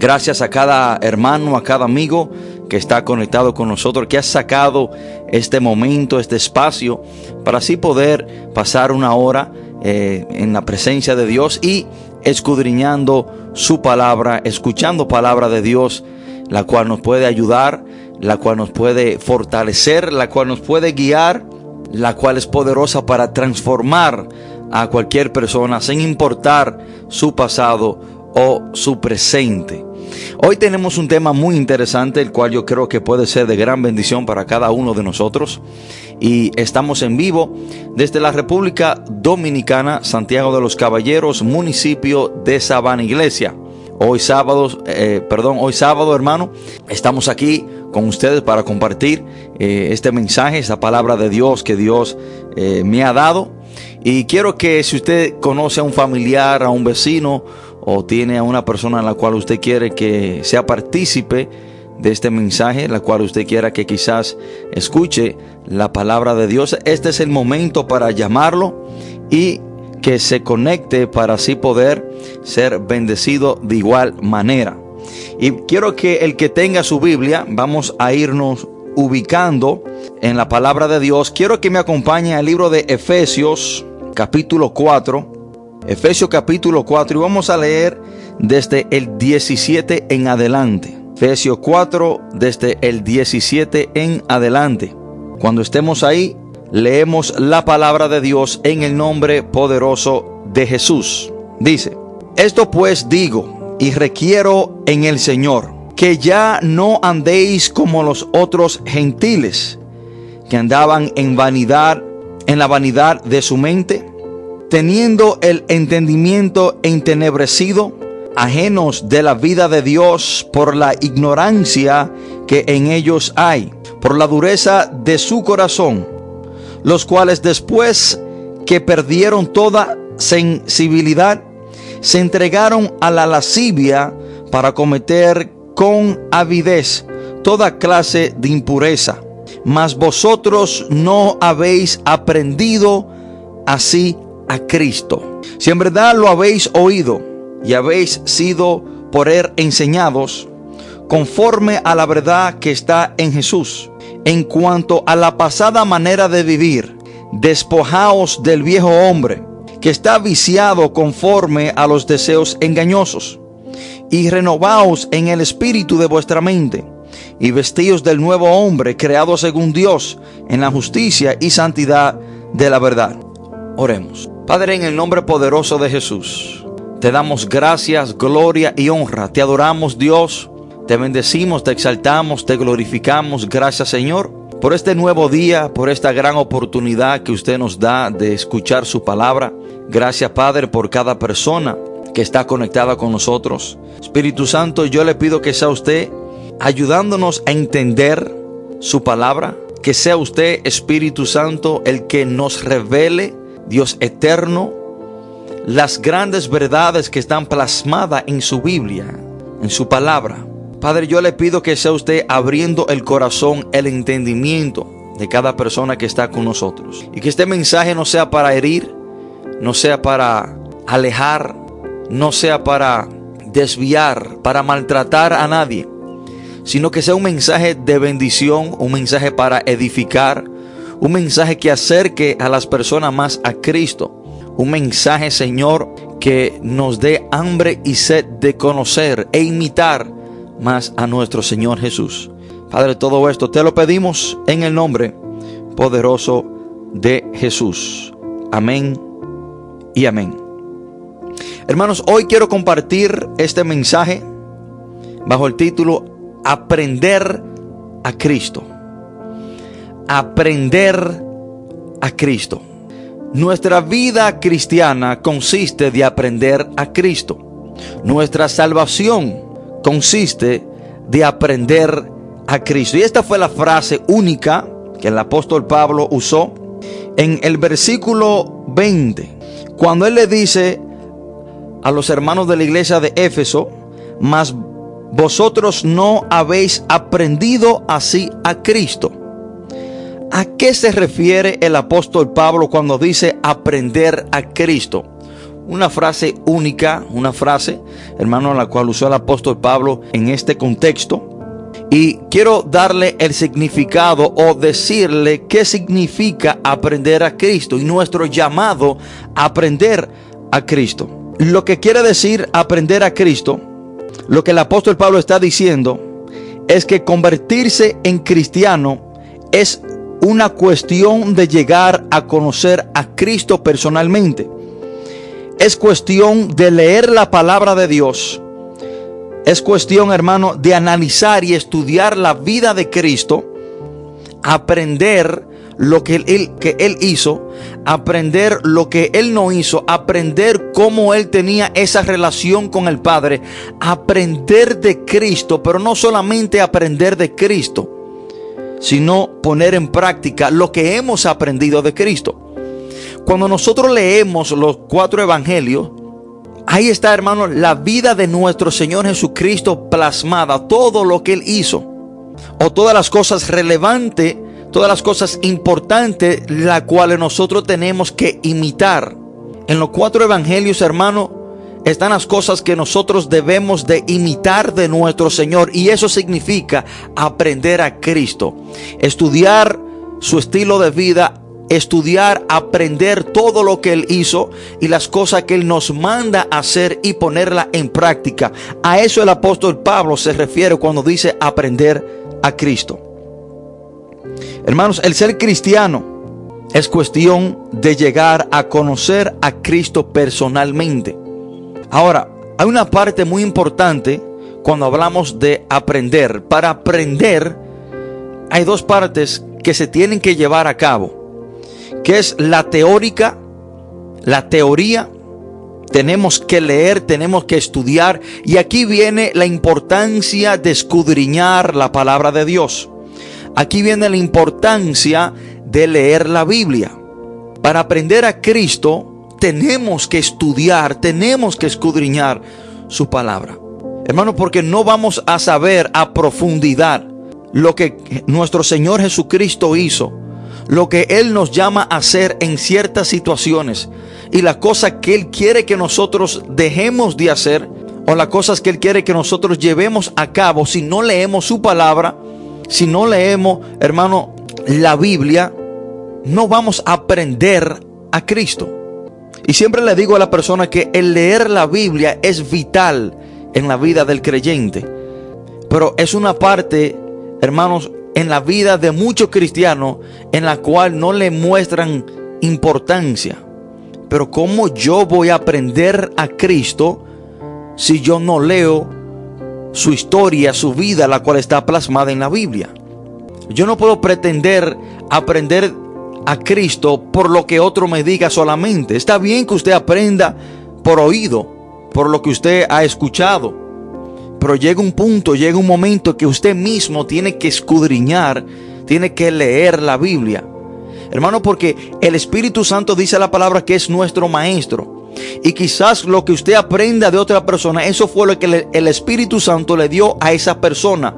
Gracias a cada hermano, a cada amigo que está conectado con nosotros, que ha sacado este momento, este espacio, para así poder pasar una hora eh, en la presencia de Dios y escudriñando su palabra, escuchando palabra de Dios, la cual nos puede ayudar, la cual nos puede fortalecer, la cual nos puede guiar, la cual es poderosa para transformar a cualquier persona sin importar su pasado o su presente. Hoy tenemos un tema muy interesante, el cual yo creo que puede ser de gran bendición para cada uno de nosotros. Y estamos en vivo desde la República Dominicana, Santiago de los Caballeros, municipio de Sabana Iglesia. Hoy sábado, eh, perdón, hoy sábado, hermano, estamos aquí con ustedes para compartir eh, este mensaje, esta palabra de Dios que Dios eh, me ha dado. Y quiero que si usted conoce a un familiar, a un vecino, o tiene a una persona en la cual usted quiere que sea partícipe de este mensaje, la cual usted quiera que quizás escuche la palabra de Dios, este es el momento para llamarlo y que se conecte para así poder ser bendecido de igual manera. Y quiero que el que tenga su Biblia, vamos a irnos ubicando en la palabra de Dios. Quiero que me acompañe al libro de Efesios, capítulo 4 Efesios capítulo 4 y vamos a leer desde el 17 en adelante. Efesios 4 desde el 17 en adelante. Cuando estemos ahí, leemos la palabra de Dios en el nombre poderoso de Jesús. Dice, esto pues digo y requiero en el Señor, que ya no andéis como los otros gentiles, que andaban en vanidad, en la vanidad de su mente teniendo el entendimiento entenebrecido, ajenos de la vida de Dios por la ignorancia que en ellos hay, por la dureza de su corazón, los cuales después que perdieron toda sensibilidad, se entregaron a la lascivia para cometer con avidez toda clase de impureza. Mas vosotros no habéis aprendido así a Cristo. Si en verdad lo habéis oído y habéis sido por él enseñados, conforme a la verdad que está en Jesús, en cuanto a la pasada manera de vivir, despojaos del viejo hombre, que está viciado conforme a los deseos engañosos, y renovaos en el espíritu de vuestra mente, y vestíos del nuevo hombre creado según Dios, en la justicia y santidad de la verdad. Oremos. Padre, en el nombre poderoso de Jesús, te damos gracias, gloria y honra. Te adoramos, Dios. Te bendecimos, te exaltamos, te glorificamos. Gracias, Señor, por este nuevo día, por esta gran oportunidad que usted nos da de escuchar su palabra. Gracias, Padre, por cada persona que está conectada con nosotros. Espíritu Santo, yo le pido que sea usted ayudándonos a entender su palabra, que sea usted, Espíritu Santo, el que nos revele Dios eterno, las grandes verdades que están plasmadas en su Biblia, en su palabra. Padre, yo le pido que sea usted abriendo el corazón, el entendimiento de cada persona que está con nosotros. Y que este mensaje no sea para herir, no sea para alejar, no sea para desviar, para maltratar a nadie, sino que sea un mensaje de bendición, un mensaje para edificar, un mensaje que acerque a las personas más a Cristo. Un mensaje, Señor, que nos dé hambre y sed de conocer e imitar más a nuestro Señor Jesús. Padre, todo esto te lo pedimos en el nombre poderoso de Jesús. Amén y amén. Hermanos, hoy quiero compartir este mensaje bajo el título Aprender a Cristo aprender a Cristo. Nuestra vida cristiana consiste de aprender a Cristo. Nuestra salvación consiste de aprender a Cristo. Y esta fue la frase única que el apóstol Pablo usó en el versículo 20, cuando él le dice a los hermanos de la iglesia de Éfeso, mas vosotros no habéis aprendido así a Cristo. ¿A qué se refiere el apóstol Pablo cuando dice aprender a Cristo? una frase única, una frase, hermano, la cual usó el apóstol Pablo en este contexto. Y quiero darle el significado o decirle qué significa aprender a Cristo y nuestro llamado a aprender a Cristo. Lo que quiere decir aprender a Cristo, lo que el apóstol Pablo está diciendo, es que convertirse en cristiano es una cuestión de llegar a conocer a Cristo personalmente. Es cuestión de leer la palabra de Dios. Es cuestión, hermano, de analizar y estudiar la vida de Cristo, aprender lo que él, que él hizo, aprender lo que él no hizo, aprender cómo él tenía esa relación con el Padre, aprender de Cristo, pero no solamente aprender de Cristo, sino poner en práctica lo que hemos aprendido de Cristo. Cuando nosotros leemos los cuatro evangelios, ahí está, hermano, la vida de nuestro Señor Jesucristo plasmada, todo lo que Él hizo, o todas las cosas relevantes, todas las cosas importantes, las cuales nosotros tenemos que imitar. En los cuatro evangelios, hermano, están las cosas que nosotros debemos de imitar de nuestro Señor y eso significa aprender a Cristo, estudiar su estilo de vida, estudiar, aprender todo lo que Él hizo y las cosas que Él nos manda hacer y ponerla en práctica. A eso el apóstol Pablo se refiere cuando dice aprender a Cristo. Hermanos, el ser cristiano es cuestión de llegar a conocer a Cristo personalmente. Ahora, hay una parte muy importante cuando hablamos de aprender. Para aprender hay dos partes que se tienen que llevar a cabo, que es la teórica, la teoría. Tenemos que leer, tenemos que estudiar y aquí viene la importancia de escudriñar la palabra de Dios. Aquí viene la importancia de leer la Biblia. Para aprender a Cristo tenemos que estudiar, tenemos que escudriñar su palabra. Hermano, porque no vamos a saber a profundidad lo que nuestro Señor Jesucristo hizo, lo que Él nos llama a hacer en ciertas situaciones y las cosas que Él quiere que nosotros dejemos de hacer o las cosas que Él quiere que nosotros llevemos a cabo si no leemos su palabra, si no leemos, hermano, la Biblia, no vamos a aprender a Cristo. Y siempre le digo a la persona que el leer la Biblia es vital en la vida del creyente. Pero es una parte, hermanos, en la vida de muchos cristianos en la cual no le muestran importancia. Pero ¿cómo yo voy a aprender a Cristo si yo no leo su historia, su vida, la cual está plasmada en la Biblia? Yo no puedo pretender aprender a Cristo por lo que otro me diga solamente. Está bien que usted aprenda por oído, por lo que usted ha escuchado. Pero llega un punto, llega un momento que usted mismo tiene que escudriñar, tiene que leer la Biblia. Hermano, porque el Espíritu Santo dice la palabra que es nuestro maestro. Y quizás lo que usted aprenda de otra persona, eso fue lo que el Espíritu Santo le dio a esa persona.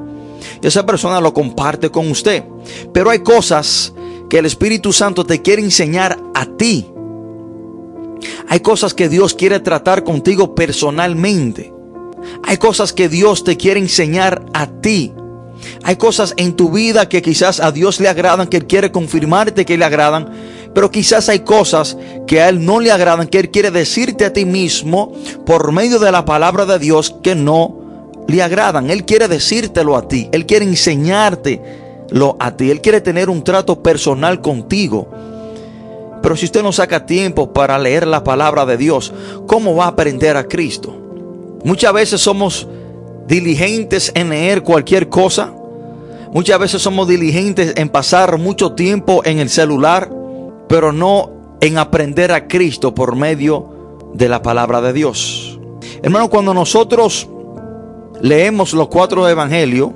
Y esa persona lo comparte con usted. Pero hay cosas que el Espíritu Santo te quiere enseñar a ti. Hay cosas que Dios quiere tratar contigo personalmente. Hay cosas que Dios te quiere enseñar a ti. Hay cosas en tu vida que quizás a Dios le agradan, que Él quiere confirmarte que le agradan. Pero quizás hay cosas que a Él no le agradan, que Él quiere decirte a ti mismo por medio de la palabra de Dios que no le agradan. Él quiere decírtelo a ti. Él quiere enseñarte lo a ti. Él quiere tener un trato personal contigo. Pero si usted no saca tiempo para leer la palabra de Dios, ¿cómo va a aprender a Cristo? Muchas veces somos diligentes en leer cualquier cosa. Muchas veces somos diligentes en pasar mucho tiempo en el celular, pero no en aprender a Cristo por medio de la palabra de Dios. Hermano, cuando nosotros leemos los cuatro evangelios,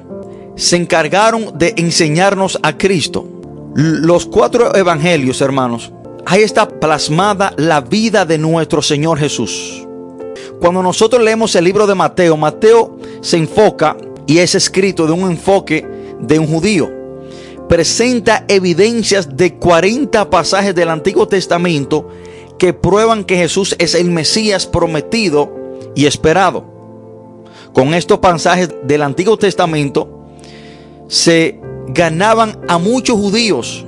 se encargaron de enseñarnos a Cristo. Los cuatro evangelios, hermanos, ahí está plasmada la vida de nuestro Señor Jesús. Cuando nosotros leemos el libro de Mateo, Mateo se enfoca y es escrito de un enfoque de un judío. Presenta evidencias de 40 pasajes del Antiguo Testamento que prueban que Jesús es el Mesías prometido y esperado. Con estos pasajes del Antiguo Testamento se ganaban a muchos judíos,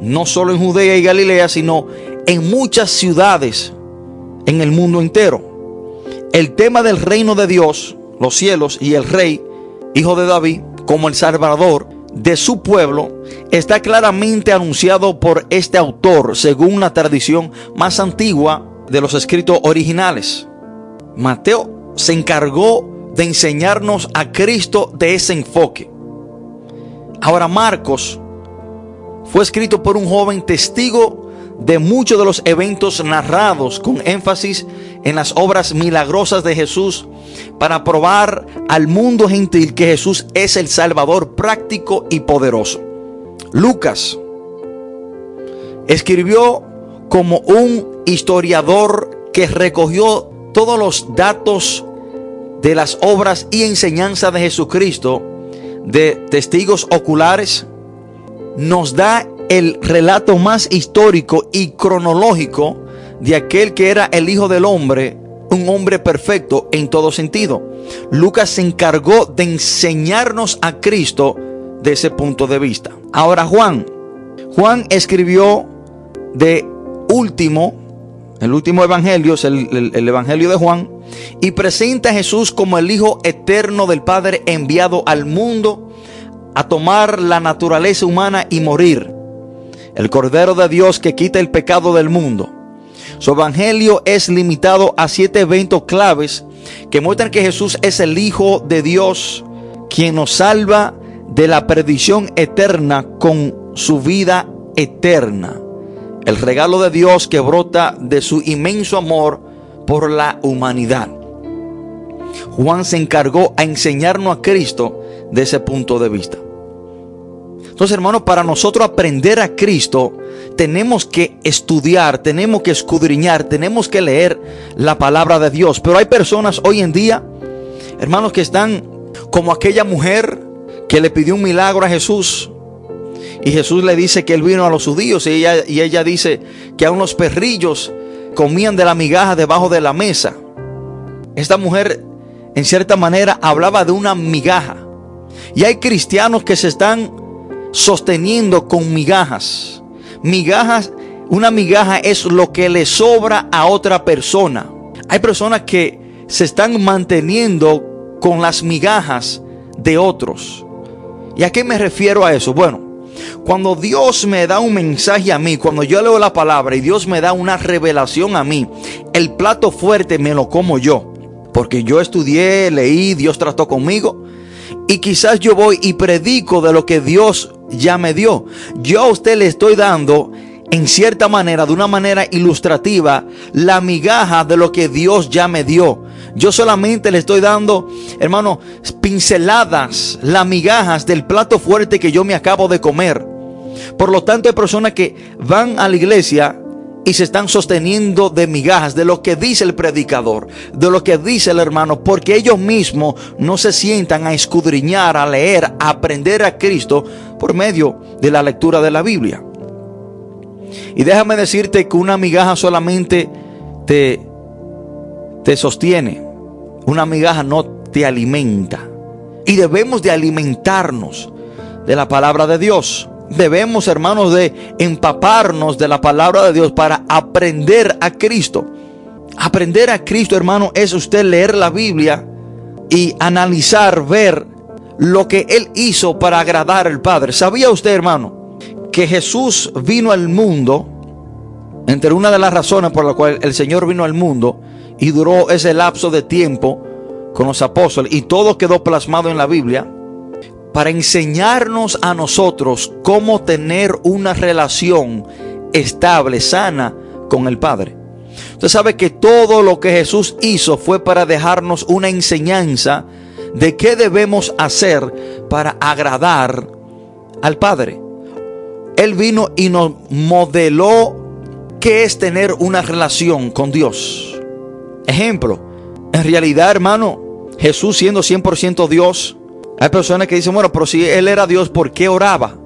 no solo en Judea y Galilea, sino en muchas ciudades en el mundo entero. El tema del reino de Dios, los cielos y el rey, hijo de David, como el Salvador de su pueblo, está claramente anunciado por este autor según la tradición más antigua de los escritos originales. Mateo se encargó de enseñarnos a Cristo de ese enfoque. Ahora Marcos fue escrito por un joven testigo de muchos de los eventos narrados con énfasis en las obras milagrosas de Jesús para probar al mundo gentil que Jesús es el Salvador práctico y poderoso. Lucas escribió como un historiador que recogió todos los datos de las obras y enseñanzas de Jesucristo de testigos oculares, nos da el relato más histórico y cronológico de aquel que era el Hijo del Hombre, un hombre perfecto en todo sentido. Lucas se encargó de enseñarnos a Cristo de ese punto de vista. Ahora Juan, Juan escribió de último, el último evangelio es el, el evangelio de Juan, y presenta a Jesús como el Hijo eterno del Padre enviado al mundo a tomar la naturaleza humana y morir el Cordero de Dios que quita el pecado del mundo. Su evangelio es limitado a siete eventos claves que muestran que Jesús es el Hijo de Dios, quien nos salva de la perdición eterna con su vida eterna. El regalo de Dios que brota de su inmenso amor por la humanidad. Juan se encargó a enseñarnos a Cristo de ese punto de vista. Entonces, hermanos, para nosotros aprender a Cristo, tenemos que estudiar, tenemos que escudriñar, tenemos que leer la palabra de Dios. Pero hay personas hoy en día, hermanos, que están como aquella mujer que le pidió un milagro a Jesús. Y Jesús le dice que él vino a los judíos y ella, y ella dice que a unos perrillos comían de la migaja debajo de la mesa. Esta mujer, en cierta manera, hablaba de una migaja. Y hay cristianos que se están sosteniendo con migajas. Migajas, una migaja es lo que le sobra a otra persona. Hay personas que se están manteniendo con las migajas de otros. ¿Y a qué me refiero a eso? Bueno, cuando Dios me da un mensaje a mí, cuando yo leo la palabra y Dios me da una revelación a mí, el plato fuerte me lo como yo. Porque yo estudié, leí, Dios trató conmigo. Y quizás yo voy y predico de lo que Dios ya me dio. Yo a usted le estoy dando, en cierta manera, de una manera ilustrativa, la migaja de lo que Dios ya me dio. Yo solamente le estoy dando, hermano, pinceladas, las migajas del plato fuerte que yo me acabo de comer. Por lo tanto, hay personas que van a la iglesia y se están sosteniendo de migajas, de lo que dice el predicador, de lo que dice el hermano, porque ellos mismos no se sientan a escudriñar, a leer, a aprender a Cristo por medio de la lectura de la Biblia. Y déjame decirte que una migaja solamente te, te sostiene, una migaja no te alimenta. Y debemos de alimentarnos de la palabra de Dios debemos, hermanos, de empaparnos de la palabra de Dios para aprender a Cristo. Aprender a Cristo, hermano, es usted leer la Biblia y analizar, ver lo que Él hizo para agradar al Padre. ¿Sabía usted, hermano, que Jesús vino al mundo? Entre una de las razones por las cuales el Señor vino al mundo y duró ese lapso de tiempo con los apóstoles y todo quedó plasmado en la Biblia para enseñarnos a nosotros cómo tener una relación estable, sana con el Padre. Usted sabe que todo lo que Jesús hizo fue para dejarnos una enseñanza de qué debemos hacer para agradar al Padre. Él vino y nos modeló qué es tener una relación con Dios. Ejemplo, en realidad hermano, Jesús siendo 100% Dios, hay personas que dicen, bueno, pero si Él era Dios, ¿por qué oraba?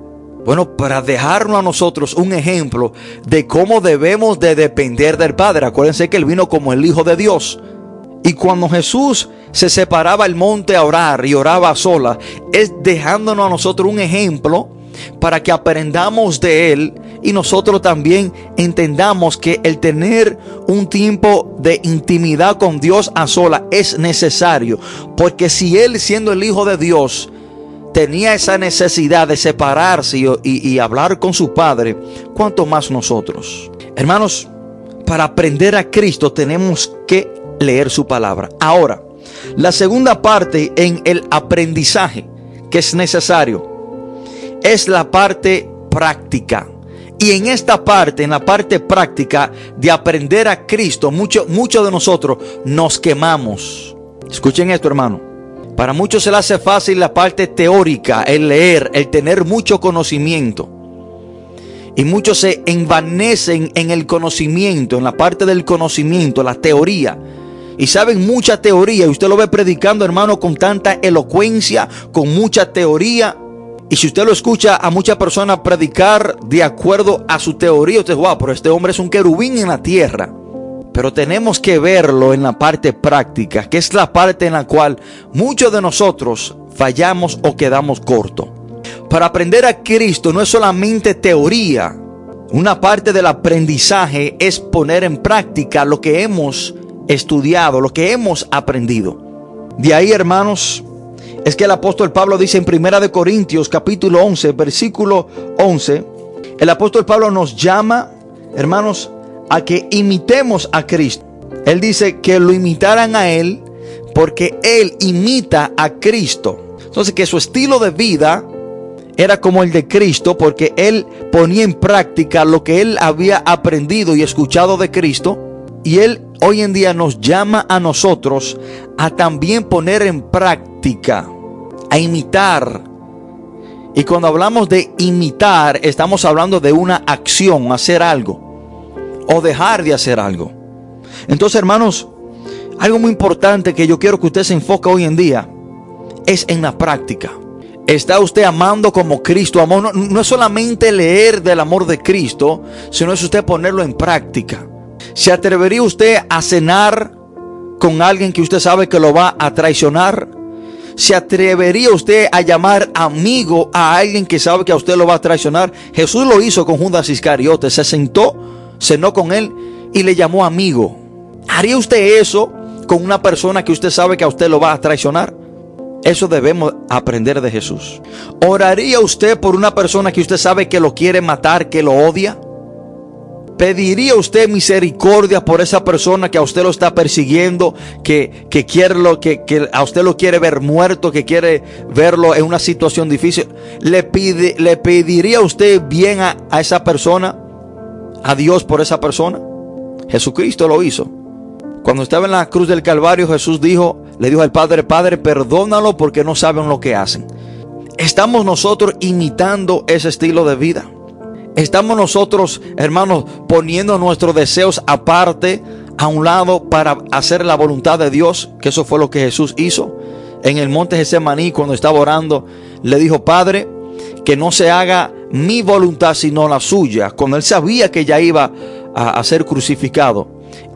Bueno, para dejarnos a nosotros un ejemplo de cómo debemos de depender del Padre. Acuérdense que Él vino como el Hijo de Dios. Y cuando Jesús se separaba el monte a orar y oraba sola, es dejándonos a nosotros un ejemplo para que aprendamos de Él y nosotros también entendamos que el tener un tiempo de intimidad con Dios a sola es necesario. Porque si Él siendo el Hijo de Dios tenía esa necesidad de separarse y, hablar con su Padre, ¿cuánto más nosotros? Hermanos, para aprender a Cristo tenemos que leer su palabra. Ahora, la segunda parte en el aprendizaje que es necesario es la parte práctica. Y en esta parte, en la parte práctica de aprender a Cristo, muchos mucho de nosotros nos quemamos. Escuchen esto, hermano. Para muchos se le hace fácil la parte teórica, el leer, el tener mucho conocimiento. Y muchos se envanecen en el conocimiento, en la parte del conocimiento, la teoría. Y saben mucha teoría. Y usted lo ve predicando, hermano, con tanta elocuencia, con mucha teoría. Y si usted lo escucha a muchas personas predicar de acuerdo a su teoría, usted, wow, pero este hombre es un querubín en la tierra. Pero tenemos que verlo en la parte práctica, que es la parte en la cual muchos de nosotros fallamos o quedamos cortos. Para aprender a Cristo no es solamente teoría. Una parte del aprendizaje es poner en práctica lo que hemos estudiado, lo que hemos aprendido. De ahí, hermanos, es que el apóstol Pablo dice en Primera de Corintios capítulo 11, versículo 11, el apóstol Pablo nos llama, hermanos, a que imitemos a Cristo. Él dice que lo imitaran a Él porque Él imita a Cristo. Entonces que su estilo de vida era como el de Cristo porque Él ponía en práctica lo que Él había aprendido y escuchado de Cristo. Y Él hoy en día nos llama a nosotros a también poner en práctica, a imitar. Y cuando hablamos de imitar, estamos hablando de una acción, hacer algo o dejar de hacer algo. Entonces, hermanos, algo muy importante que yo quiero que usted se enfoque hoy en día es en la práctica. ¿Está usted amando como Cristo amó? No, es solamente leer del amor de Cristo, sino es usted ponerlo en práctica. ¿Se atrevería usted a cenar con alguien que usted sabe que lo va a traicionar? ¿Se atrevería usted a llamar amigo a alguien que sabe que a usted lo va a traicionar? Jesús lo hizo con Judas Iscariote. Se sentó cenó con él y le llamó amigo. ¿Haría usted eso con una persona que usted sabe que a usted lo va a traicionar? Eso debemos aprender de Jesús. ¿Oraría usted por una persona que usted sabe que lo quiere matar, que lo odia? ¿Pediría usted misericordia por esa persona que a usted lo está persiguiendo, que, quiere lo, que, a usted lo quiere ver muerto, que quiere verlo en una situación difícil? ¿Le, pide, le pediría usted bien a, a esa persona? a Dios por esa persona? Jesucristo lo hizo. Cuando estaba en la cruz del Calvario, Jesús dijo, le dijo al Padre, Padre, perdónalo porque no saben lo que hacen. ¿Estamos nosotros imitando ese estilo de vida? ¿Estamos nosotros, hermanos, poniendo nuestros deseos aparte, a un lado, para hacer la voluntad de Dios? Que eso fue lo que Jesús hizo. En el monte Getsemaní, cuando estaba orando, le dijo, Padre, que no se haga mi voluntad sino la suya, cuando él sabía que ya iba a, ser crucificado.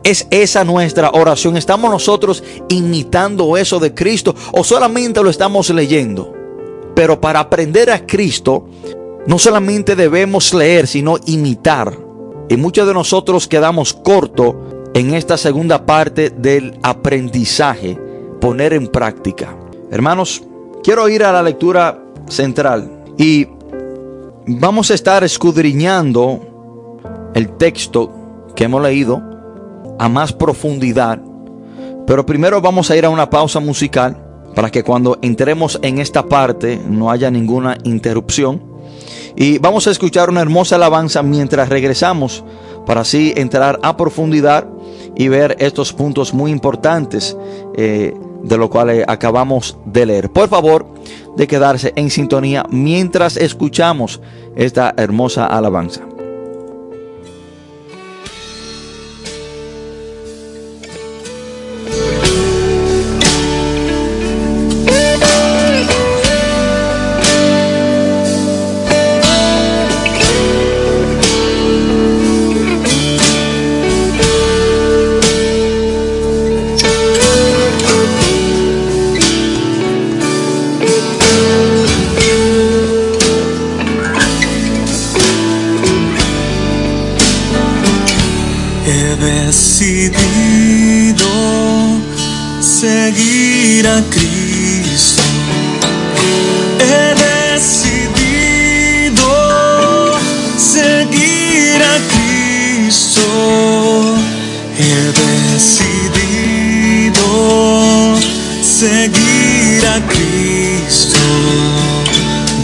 ¿Es esa nuestra oración? ¿Estamos nosotros imitando eso de Cristo o solamente lo estamos leyendo? Pero para aprender a Cristo, no solamente debemos leer, sino imitar. Y muchos de nosotros quedamos cortos en esta segunda parte del aprendizaje, poner en práctica. Hermanos, quiero ir a la lectura central. Y vamos a estar escudriñando el texto que hemos leído a más profundidad. Pero primero vamos a ir a una pausa musical para que cuando entremos en esta parte no haya ninguna interrupción. Y vamos a escuchar una hermosa alabanza mientras regresamos para así entrar a profundidad y ver estos puntos muy importantes eh, de lo cual acabamos de leer. Por favor, de quedarse en sintonía mientras escuchamos esta hermosa alabanza. Decidido seguir a Cristo.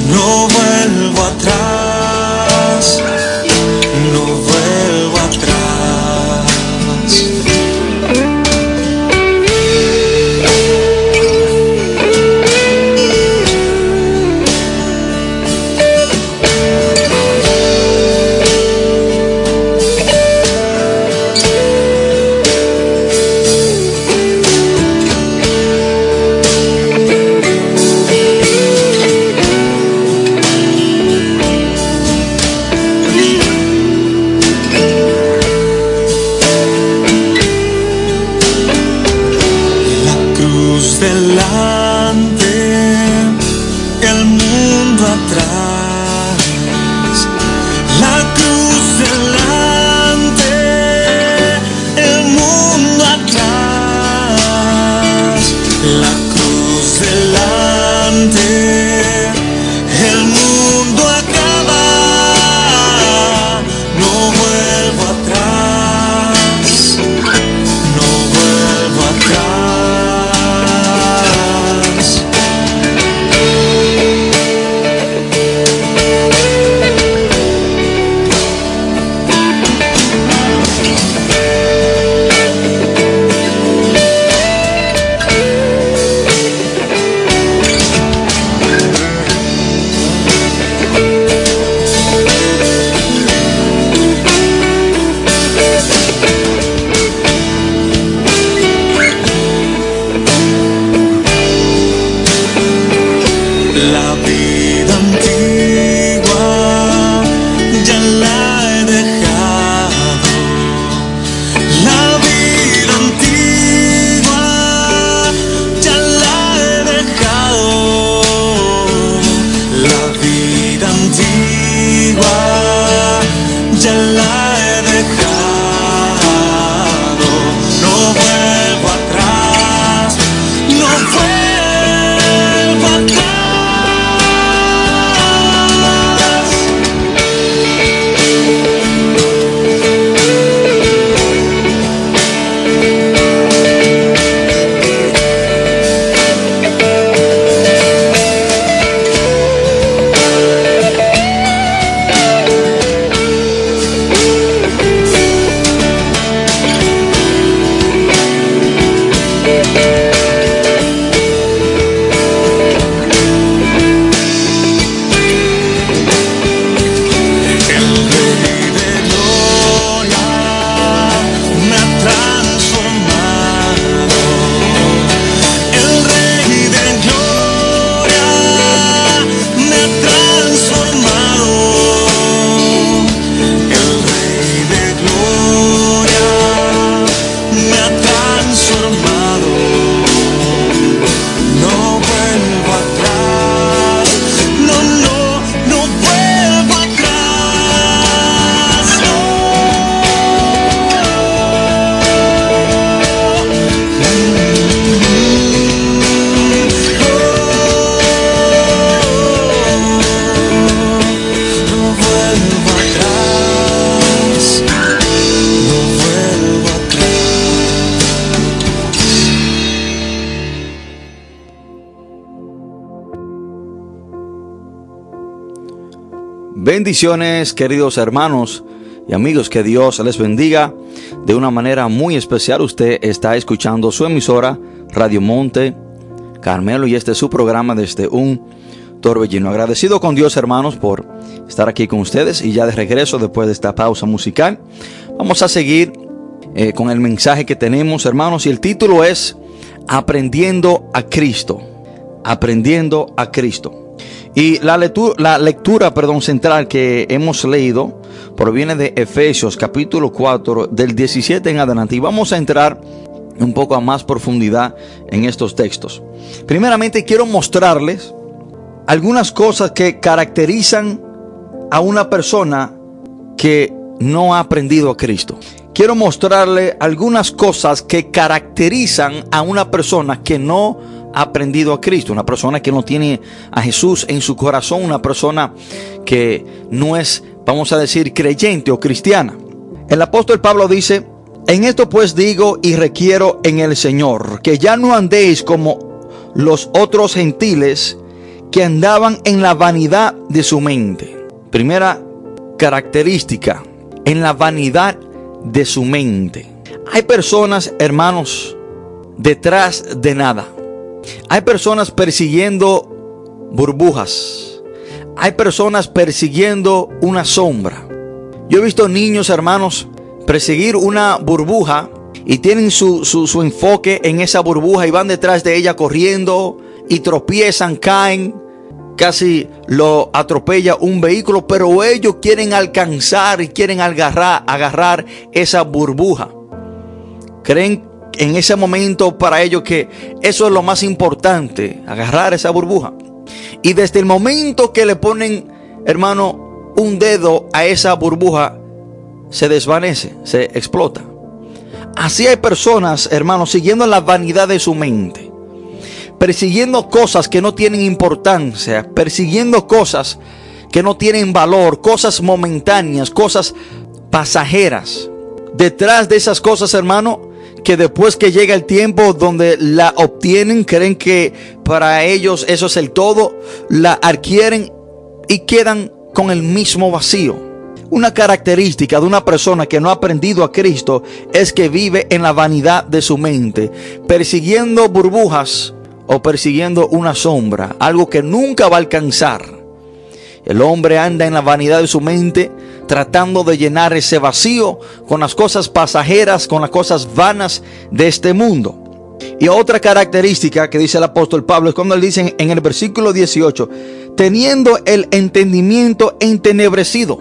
No vuelvo atrás. Bendiciones, queridos hermanos y amigos, que Dios les bendiga de una manera muy especial. Usted está escuchando su emisora Radio Monte Carmelo y este es su programa desde un torbellino. Agradecido con Dios, hermanos, por estar aquí con ustedes y ya de regreso después de esta pausa musical. Vamos a seguir eh, con el mensaje que tenemos, hermanos, y el título es Aprendiendo a Cristo. Aprendiendo a Cristo. Y la lectura, la lectura perdón, central que hemos leído proviene de Efesios capítulo 4 del 17 en adelante. Y vamos a entrar un poco a más profundidad en estos textos. Primeramente quiero mostrarles algunas cosas que caracterizan a una persona que no ha aprendido a Cristo. quiero mostrarle algunas cosas que caracterizan a una persona que no ha aprendido a Cristo, una persona que no tiene a Jesús en su corazón, una persona que no es, vamos a decir, creyente o cristiana. El apóstol Pablo dice, en esto pues digo y requiero en el Señor, que ya no andéis como los otros gentiles que andaban en la vanidad de su mente. Primera característica, en la vanidad de su mente. Hay personas, hermanos, detrás de nada. Hay personas persiguiendo burbujas. Hay personas persiguiendo una sombra. Yo he visto niños, hermanos, perseguir una burbuja y tienen su, su, enfoque en esa burbuja y van detrás de ella corriendo y tropiezan, caen, casi lo atropella un vehículo, pero ellos quieren alcanzar y quieren agarrar, agarrar esa burbuja. Creen en ese momento para ellos que eso es lo más importante, agarrar esa burbuja. Y desde el momento que le ponen, hermano, un dedo a esa burbuja, se desvanece, se explota. Así hay personas, hermanos, siguiendo la vanidad de su mente, persiguiendo cosas que no tienen importancia, persiguiendo cosas que no tienen valor, cosas momentáneas, cosas pasajeras. Detrás de esas cosas, hermano, que después que llega el tiempo donde la obtienen, creen que para ellos eso es el todo, la adquieren y quedan con el mismo vacío. Una característica de una persona que no ha aprendido a Cristo es que vive en la vanidad de su mente, persiguiendo burbujas o persiguiendo una sombra, algo que nunca va a alcanzar. El hombre anda en la vanidad de su mente tratando de llenar ese vacío con las cosas pasajeras, con las cosas vanas de este mundo. Y otra característica que dice el apóstol Pablo es cuando él dice en el versículo 18, teniendo el entendimiento entenebrecido.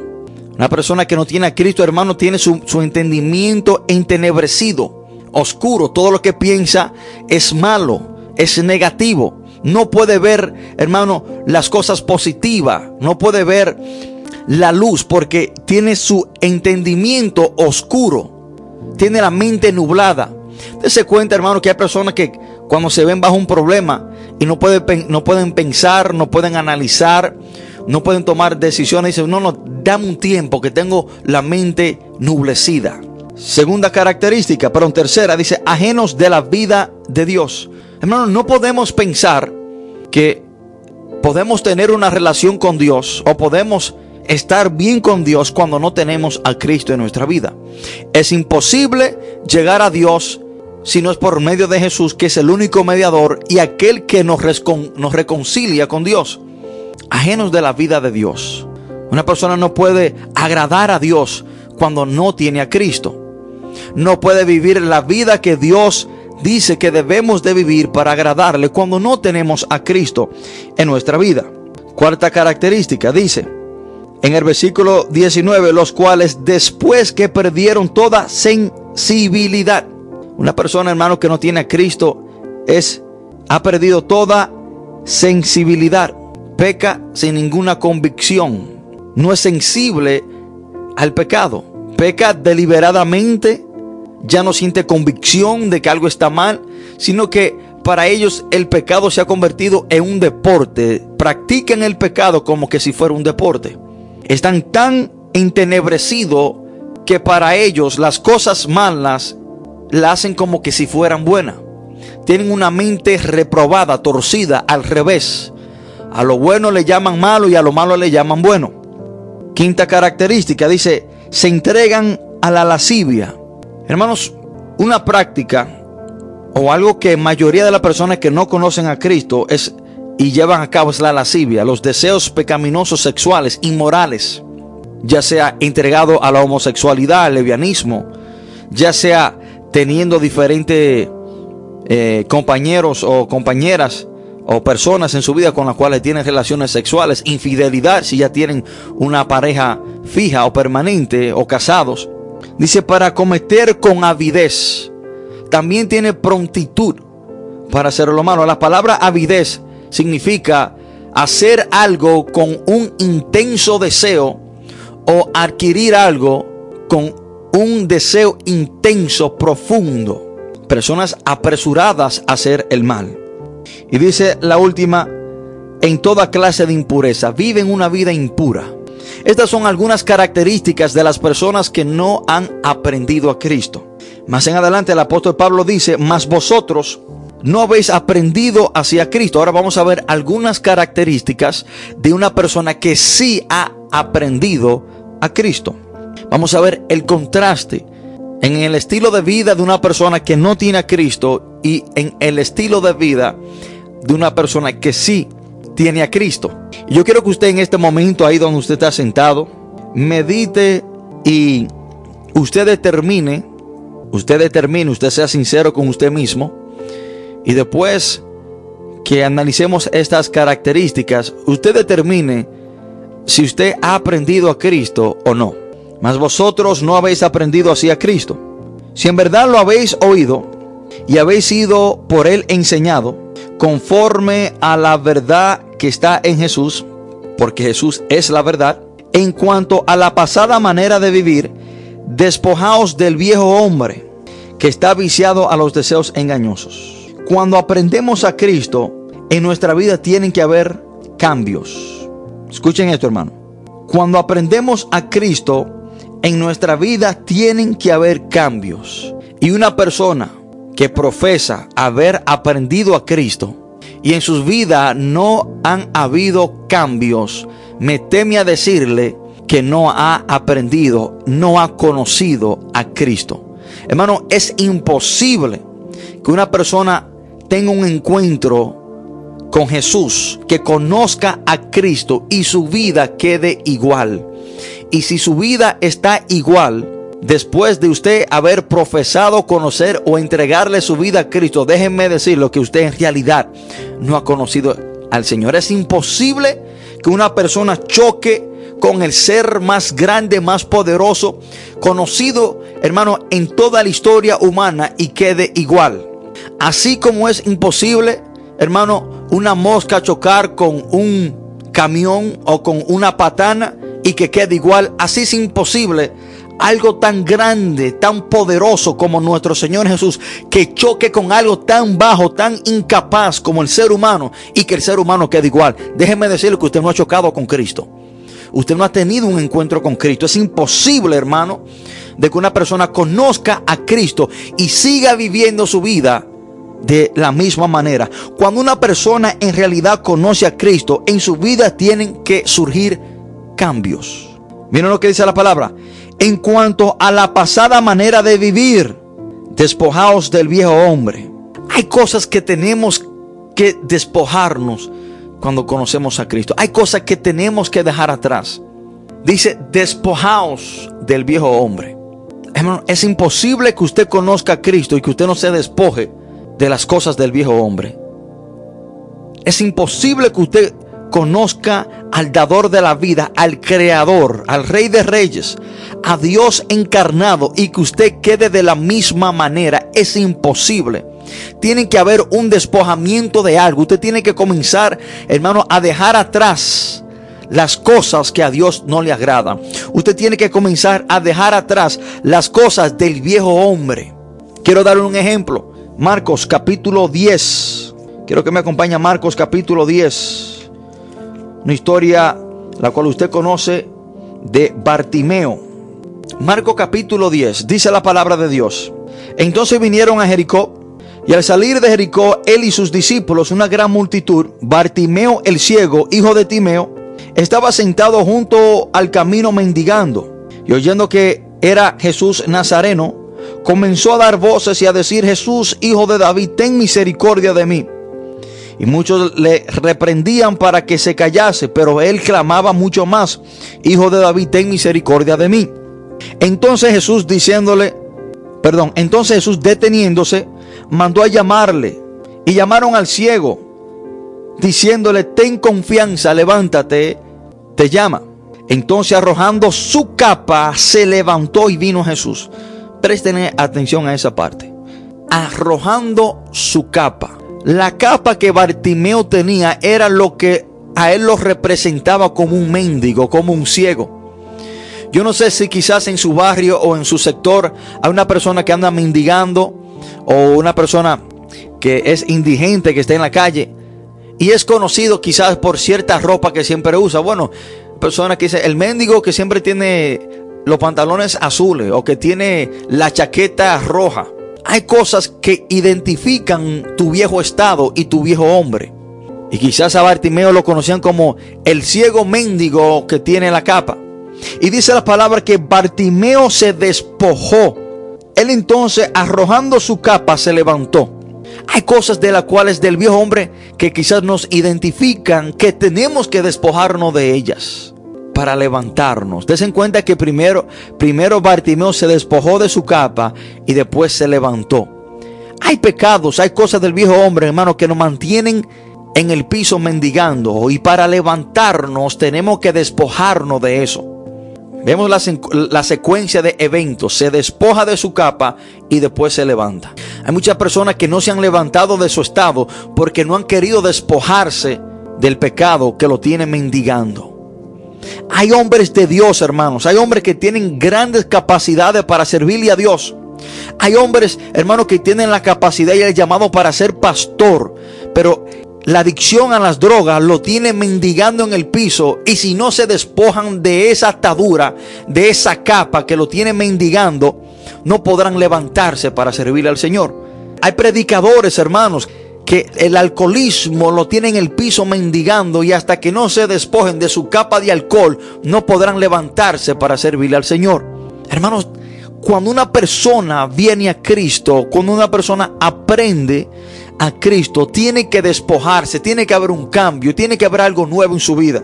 Una persona que no tiene a Cristo, hermano, tiene su, su entendimiento entenebrecido, oscuro. Todo lo que piensa es malo, es negativo. No puede ver, hermano, las cosas positivas. No puede ver la luz porque tiene su entendimiento oscuro. Tiene la mente nublada. Dese cuenta, hermano, que hay personas que cuando se ven bajo un problema y no, no pueden pensar, no pueden analizar, no pueden tomar decisiones. Dicen, no, no, dame un tiempo que tengo la mente nublecida. Segunda característica, pero en tercera dice, ajenos de la vida de Dios. Hermano, no podemos pensar que podemos tener una relación con Dios o podemos estar bien con Dios cuando no tenemos a Cristo en nuestra vida. Es imposible llegar a Dios si no es por medio de Jesús, que es el único mediador y aquel que nos, nos reconcilia con Dios ajenos de la vida de Dios. Una persona no puede agradar a Dios cuando no tiene a Cristo. No puede vivir la vida que Dios dice que debemos de vivir para agradarle cuando no tenemos a Cristo en nuestra vida. Cuarta característica dice en el versículo 19, los cuales después que perdieron toda sensibilidad. Una persona, hermano, que no tiene a Cristo es ha perdido toda sensibilidad peca sin ninguna convicción, no es sensible al pecado, peca deliberadamente, ya no siente convicción de que algo está mal, sino que para ellos el pecado se ha convertido en un deporte, practican el pecado como que si fuera un deporte. Están tan entenebrecidos que para ellos las cosas malas la hacen como que si fueran buenas. Tienen una mente reprobada, torcida, al revés. A lo bueno le llaman malo y a lo malo le llaman bueno. Quinta característica, dice, se entregan a la lascivia. Hermanos, una práctica o algo que mayoría de las personas que no conocen a Cristo es y llevan a cabo la lascivia, los deseos pecaminosos sexuales, inmorales, ya sea entregado a la homosexualidad, al lesbianismo, ya sea teniendo diferentes eh, compañeros o compañeras o personas en su vida con las cuales tienen relaciones sexuales, infidelidad si ya tienen una pareja fija o permanente o casados. Dice para cometer con avidez. También tiene prontitud para hacer lo malo. La palabra avidez significa hacer algo con un intenso deseo o adquirir algo con un deseo intenso, profundo. Personas apresuradas a hacer el mal. Y dice la última, en toda clase de impureza, viven una vida impura. Estas son algunas características de las personas que no han aprendido a Cristo. Más en adelante el apóstol Pablo dice, mas vosotros no habéis aprendido hacia Cristo. Ahora vamos a ver algunas características de una persona que sí ha aprendido a Cristo. Vamos a ver el contraste en el estilo de vida de una persona que no tiene a Cristo y en el estilo de vida de una persona que sí tiene a Cristo. Yo quiero que usted en este momento, ahí donde usted está sentado, medite y usted determine, usted determine, usted sea sincero con usted mismo y después que analicemos estas características, usted determine si usted ha aprendido a Cristo o no. Mas vosotros no habéis aprendido así a Cristo. Si en verdad lo habéis oído y habéis sido por él enseñado, conforme a la verdad que está en Jesús, porque Jesús es la verdad, en cuanto a la pasada manera de vivir, despojaos del viejo hombre que está viciado a los deseos engañosos. Cuando aprendemos a Cristo, en nuestra vida tienen que haber cambios. Escuchen esto, hermano. Cuando aprendemos a Cristo, en nuestra vida tienen que haber cambios. Y una persona que profesa haber aprendido a Cristo y en sus vidas no han habido cambios, me teme a decirle que no ha aprendido, no ha conocido a Cristo. Hermano, es imposible que una persona tenga un encuentro con Jesús, que conozca a Cristo y su vida quede igual. Y si su vida está igual, después de usted haber profesado conocer o entregarle su vida a Cristo, déjenme decirlo que usted en realidad no ha conocido al Señor. Es imposible que una persona choque con el ser más grande, más poderoso, conocido, hermano, en toda la historia humana y quede igual. Así como es imposible, hermano, una mosca chocar con un camión o con una patana y que quede igual, así es imposible algo tan grande, tan poderoso como nuestro Señor Jesús, que choque con algo tan bajo, tan incapaz como el ser humano y que el ser humano quede igual. Déjeme decirle que usted no ha chocado con Cristo. Usted no ha tenido un encuentro con Cristo. Es imposible, hermano, de que una persona conozca a Cristo y siga viviendo su vida de la misma manera. Cuando una persona en realidad conoce a Cristo, en su vida tienen que surgir cambios. Miren lo que dice la palabra en cuanto a la pasada manera de vivir, despojaos del viejo hombre. Hay cosas que tenemos que despojarnos cuando conocemos a Cristo. Hay cosas que tenemos que dejar atrás. Dice, despojaos del viejo hombre. Hermano, es imposible que usted conozca a Cristo y que usted no se despoje de las cosas del viejo hombre. Es imposible que usted conozca al dador de la vida, al creador, al rey de reyes, a Dios encarnado y que usted quede de la misma manera. Es imposible. Tiene que haber un despojamiento de algo. Usted tiene que comenzar, hermano, a dejar atrás las cosas que a Dios no le agradan. Usted tiene que comenzar a dejar atrás las cosas del viejo hombre. Quiero darle un ejemplo. Marcos capítulo 10. Quiero que me acompañe Marcos capítulo 10 una historia la cual usted conoce de Bartimeo. Marco capítulo 10, dice la palabra de Dios. Entonces vinieron a Jericó y al salir de Jericó, él y sus discípulos, una gran multitud, Bartimeo el ciego, hijo de Timeo, estaba sentado junto al camino mendigando y oyendo que era Jesús Nazareno, comenzó a dar voces y a decir, Jesús, hijo de David, ten misericordia de mí. Y muchos le reprendían para que se callase, pero él clamaba mucho más, Hijo de David, ten misericordia de mí. Entonces Jesús diciéndole, perdón, entonces Jesús deteniéndose, mandó a llamarle. Y llamaron al ciego, diciéndole, ten confianza, levántate, te llama. Entonces arrojando su capa, se levantó y vino Jesús. Presten atención a esa parte. Arrojando su capa. La capa que Bartimeo tenía era lo que a él lo representaba como un mendigo, como un ciego. Yo no sé si quizás en su barrio o en su sector hay una persona que anda mendigando o una persona que es indigente, que está en la calle y es conocido quizás por cierta ropa que siempre usa. Bueno, persona que dice, el mendigo que siempre tiene los pantalones azules o que tiene la chaqueta roja. Hay cosas que identifican tu viejo estado y tu viejo hombre. Y quizás a Bartimeo lo conocían como el ciego mendigo que tiene la capa. Y dice la palabra que Bartimeo se despojó. Él entonces, arrojando su capa, se levantó. Hay cosas de las cuales del viejo hombre que quizás nos identifican que tenemos que despojarnos de ellas para levantarnos. Desen cuenta que primero, primero Bartimeo se despojó de su capa y después se levantó. Hay pecados, hay cosas del viejo hombre, hermano, que nos mantienen en el piso mendigando. Y para levantarnos tenemos que despojarnos de eso. Vemos la, la, secuencia de eventos. Se despoja de su capa y después se levanta. Hay muchas personas que no se han levantado de su estado porque no han querido despojarse del pecado que lo tiene mendigando. Hay hombres de Dios, hermanos. Hay hombres que tienen grandes capacidades para servirle a Dios. Hay hombres, hermanos, que tienen la capacidad y el llamado para ser pastor. Pero la adicción a las drogas lo tiene mendigando en el piso. Y si no se despojan de esa atadura, de esa capa que lo tiene mendigando, no podrán levantarse para servirle al Señor. Hay predicadores, hermanos, que el alcoholismo lo tienen en el piso mendigando y hasta que no se despojen de su capa de alcohol no podrán levantarse para servirle al Señor. Hermanos, cuando una persona viene a Cristo, cuando una persona aprende a Cristo, tiene que despojarse, tiene que haber un cambio, tiene que haber algo nuevo en su vida.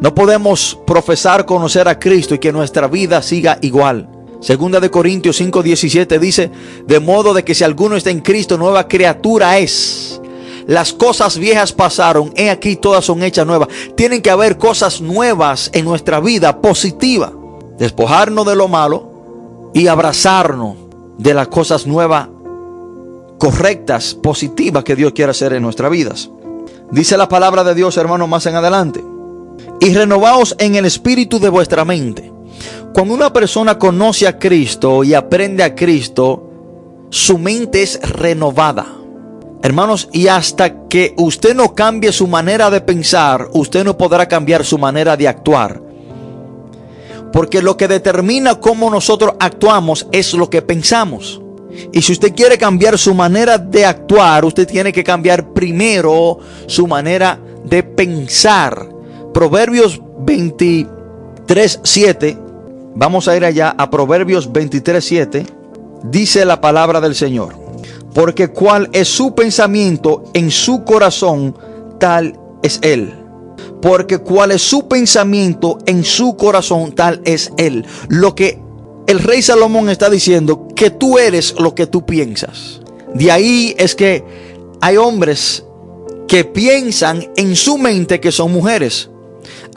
No podemos profesar conocer a Cristo y que nuestra vida siga igual. Segunda de Corintios 5:17 dice, de modo de que si alguno está en Cristo, nueva criatura es. Las cosas viejas pasaron, he aquí todas son hechas nuevas. Tienen que haber cosas nuevas en nuestra vida positiva. Despojarnos de lo malo y abrazarnos de las cosas nuevas, correctas, positivas que Dios quiere hacer en nuestras vidas. Dice la palabra de Dios, hermano, más en adelante. Y renovaos en el espíritu de vuestra mente cuando una persona conoce a Cristo y aprende a Cristo, su mente es renovada. Hermanos, y hasta que usted no cambie su manera de pensar, usted no podrá cambiar su manera de actuar. Porque lo que determina cómo nosotros actuamos es lo que pensamos. Y si usted quiere cambiar su manera de actuar, usted tiene que cambiar primero su manera de pensar. Proverbios 23, 7 Vamos a ir allá a Proverbios 23:7. Dice la palabra del Señor. Porque cual es su pensamiento en su corazón, tal es él. Porque cual es su pensamiento en su corazón, tal es él. Lo que el rey Salomón está diciendo, que tú eres lo que tú piensas. De ahí es que hay hombres que piensan en su mente que son mujeres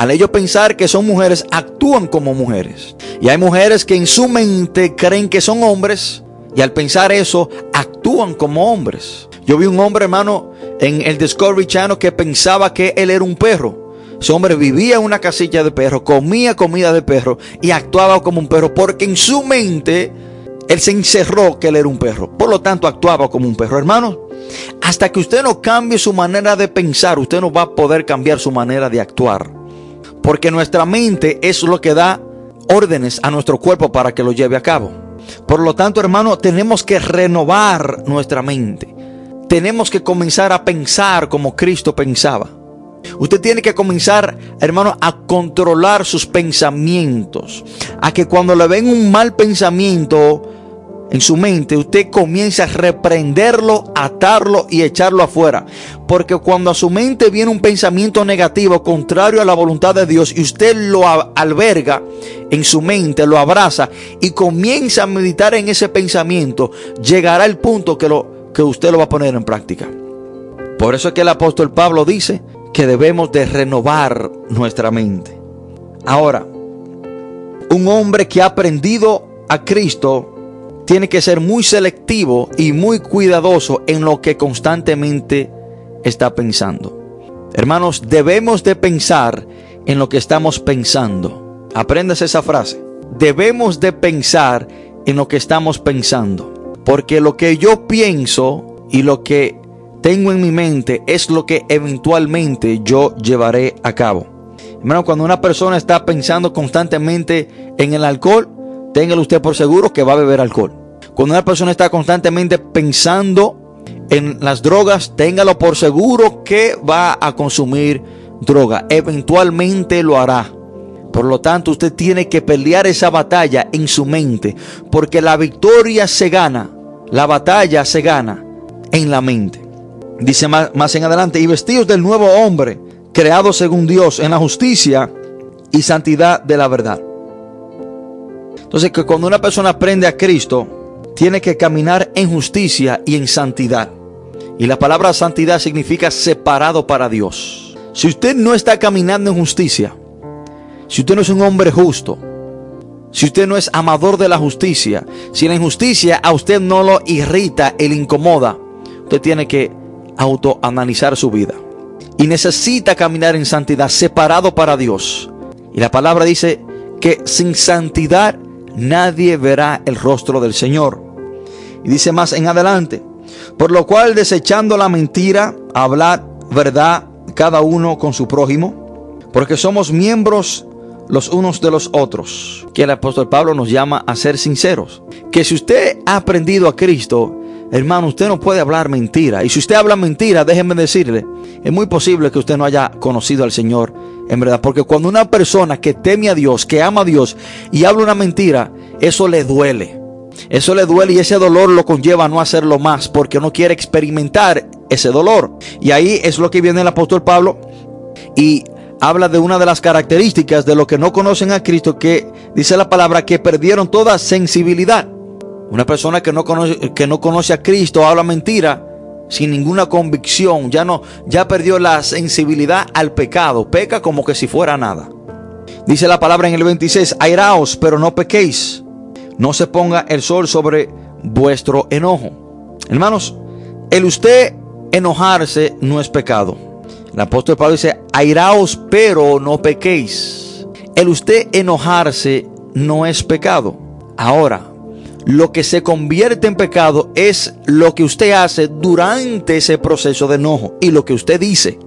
al ellos pensar que son mujeres, actúan como mujeres. Y hay mujeres que en su mente creen que son hombres y al pensar eso, actúan como hombres. Yo vi un hombre, hermano, en el Discovery Channel que pensaba que él era un perro. Ese hombre vivía en una casilla de perro, comía comida de perro y actuaba como un perro porque en su mente él se encerró que él era un perro. Por lo tanto, actuaba como un perro. Hermano, hasta que usted no cambie su manera de pensar, usted no va a poder cambiar su manera de actuar. Porque nuestra mente es lo que da órdenes a nuestro cuerpo para que lo lleve a cabo. Por lo tanto, hermano, tenemos que renovar nuestra mente. Tenemos que comenzar a pensar como Cristo pensaba. Usted tiene que comenzar, hermano, a controlar sus pensamientos. A que cuando le ven un mal pensamiento, en su mente, usted comienza a reprenderlo, atarlo y echarlo afuera. Porque cuando a su mente viene un pensamiento negativo, contrario a la voluntad de Dios, y usted lo alberga en su mente, lo abraza y comienza a meditar en ese pensamiento, llegará el punto que, lo, que usted lo va a poner en práctica. Por eso es que el apóstol Pablo dice que debemos de renovar nuestra mente. Ahora, un hombre que ha aprendido a Cristo tiene que ser muy selectivo y muy cuidadoso en lo que constantemente está pensando. Hermanos, debemos de pensar en lo que estamos pensando. Apréndase esa frase. Debemos de pensar en lo que estamos pensando. Porque lo que yo pienso y lo que tengo en mi mente es lo que eventualmente yo llevaré a cabo. Hermano, cuando una persona está pensando constantemente en el alcohol, téngalo usted por seguro que va a beber alcohol. Cuando una persona está constantemente pensando en las drogas, téngalo por seguro que va a consumir droga. Eventualmente lo hará. Por lo tanto, usted tiene que pelear esa batalla en su mente, porque la victoria se gana, la batalla se gana en la mente. Dice más, más en adelante, y vestidos del nuevo hombre, creado según Dios en la justicia y santidad de la verdad. Entonces, que cuando una persona aprende a Cristo, tiene que caminar en justicia y en santidad. Y la palabra santidad significa separado para Dios. Si usted no está caminando en justicia, si usted no es un hombre justo, si usted no es amador de la justicia, si la injusticia a usted no lo irrita le incomoda, usted tiene que autoanalizar su vida. Y necesita caminar en santidad, separado para Dios. Y la palabra dice que sin santidad nadie verá el rostro del Señor. Y dice más en adelante, por lo cual desechando la mentira, hablar verdad cada uno con su prójimo, porque somos miembros los unos de los otros, que el apóstol Pablo nos llama a ser sinceros. Que si usted ha aprendido a Cristo, hermano, usted no puede hablar mentira. Y si usted habla mentira, déjenme decirle, es muy posible que usted no haya conocido al Señor en verdad. Porque cuando una persona que teme a Dios, que ama a Dios y habla una mentira, eso le duele. Eso le duele y ese dolor lo conlleva a no hacerlo más porque no quiere experimentar ese dolor. Y ahí es lo que viene el apóstol Pablo y habla de una de las características de los que no conocen a Cristo que dice la palabra que perdieron toda sensibilidad. Una persona que no conoce, que no conoce a Cristo habla mentira sin ninguna convicción, ya no ya perdió la sensibilidad al pecado, peca como que si fuera nada. Dice la palabra en el 26, airaos, pero no pequéis. No se ponga el sol sobre vuestro enojo. Hermanos, el usted enojarse no es pecado. El apóstol Pablo dice, airaos, pero no pequéis. El usted enojarse no es pecado. Ahora, lo que se convierte en pecado es lo que usted hace durante ese proceso de enojo y lo que usted dice.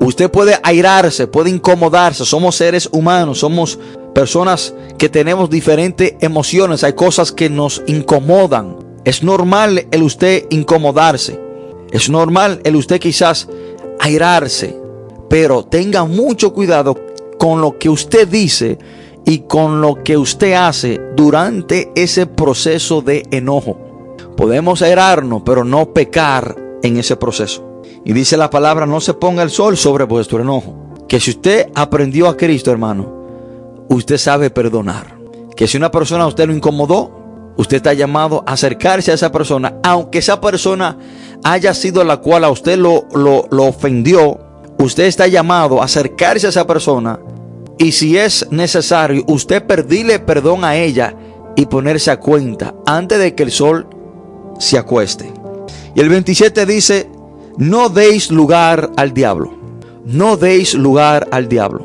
Usted puede airarse, puede incomodarse. Somos seres humanos, somos personas que tenemos diferentes emociones. Hay cosas que nos incomodan. Es normal el usted incomodarse. Es normal el usted quizás airarse, pero tenga mucho cuidado con lo que usted dice y con lo que usted hace durante ese proceso de enojo. Podemos airarnos, pero no pecar en ese proceso. Y dice la palabra, no se ponga el sol sobre vuestro enojo. Que si usted aprendió a Cristo, hermano, usted sabe perdonar. Que si una persona a usted lo incomodó, usted está llamado a acercarse a esa persona, aunque esa persona haya sido la cual a usted lo, lo, lo ofendió, usted está llamado a acercarse a esa persona y si es necesario, usted pedirle perdón a ella y ponerse a cuenta antes de que el sol se acueste. Y el 27 dice, no deis lugar al diablo. No deis lugar al diablo.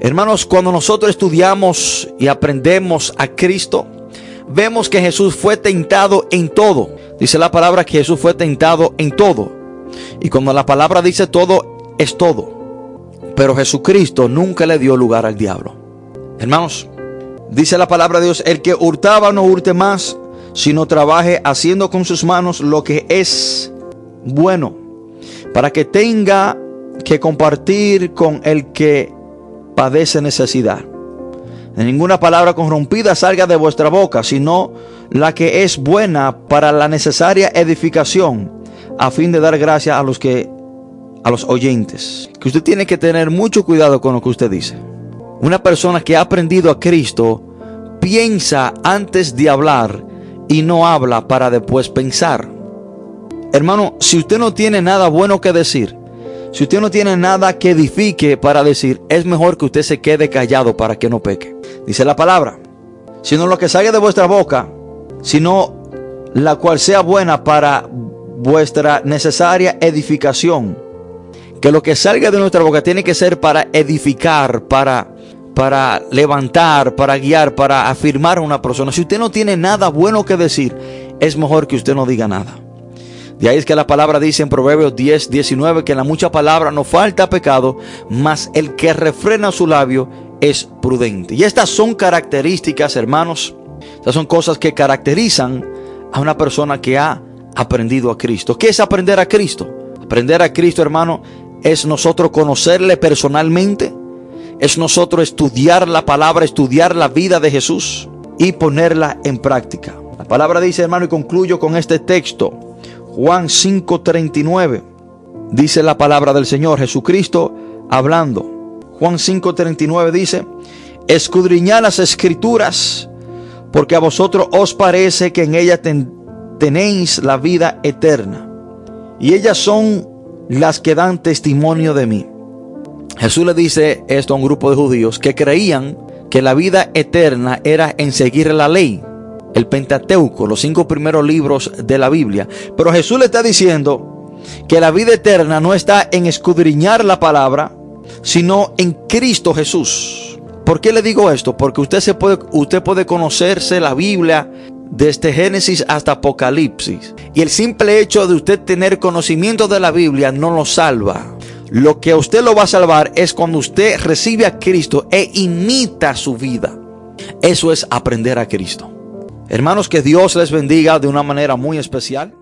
Hermanos, cuando nosotros estudiamos y aprendemos a Cristo, vemos que Jesús fue tentado en todo. Dice la palabra que Jesús fue tentado en todo. Y cuando la palabra dice todo, es todo. Pero Jesucristo nunca le dio lugar al diablo. Hermanos, dice la palabra de Dios, el que hurtaba no hurte más, sino trabaje haciendo con sus manos lo que es bueno, para que tenga que compartir con el que padece necesidad. Ninguna palabra corrompida salga de vuestra boca, sino la que es buena para la necesaria edificación, a fin de dar gracia a los que a los oyentes. Que usted tiene que tener mucho cuidado con lo que usted dice. Una persona que ha aprendido a Cristo piensa antes de hablar y no habla para después pensar. Hermano, si usted no tiene nada bueno que decir, si usted no tiene nada que edifique para decir, es mejor que usted se quede callado para que no peque. Dice la palabra, sino lo que salga de vuestra boca, sino la cual sea buena para vuestra necesaria edificación. Que lo que salga de nuestra boca tiene que ser para edificar, para, para levantar, para guiar, para afirmar a una persona. Si usted no tiene nada bueno que decir, es mejor que usted no diga nada. De ahí es que la palabra dice en Proverbios 10, 19 que en la mucha palabra no falta pecado, mas el que refrena su labio es prudente. Y estas son características, hermanos, estas son cosas que caracterizan a una persona que ha aprendido a Cristo. ¿Qué es aprender a Cristo? Aprender a Cristo, hermano, es nosotros conocerle personalmente, es nosotros estudiar la palabra, estudiar la vida de Jesús y ponerla en práctica. La palabra dice, hermano, y concluyo con este texto, Juan 5:39. Dice la palabra del Señor Jesucristo hablando. Juan 5:39 dice, escudriñad las escrituras, porque a vosotros os parece que en ellas tenéis la vida eterna. Y ellas son las que dan testimonio de mí. Jesús le dice esto a un grupo de judíos que creían que la vida eterna era en seguir la ley, el Pentateuco, los cinco primeros libros de la Biblia. Pero Jesús le está diciendo que la vida eterna no está en escudriñar la palabra, sino en Cristo Jesús. ¿Por qué le digo esto? Porque usted, se puede, usted puede conocerse la Biblia desde Génesis hasta Apocalipsis. Y el simple hecho de usted tener conocimiento de la Biblia no lo salva. Lo que a usted lo va a salvar es cuando usted recibe a Cristo e imita su vida. Eso es aprender a Cristo. Hermanos, que Dios les bendiga de una manera muy especial.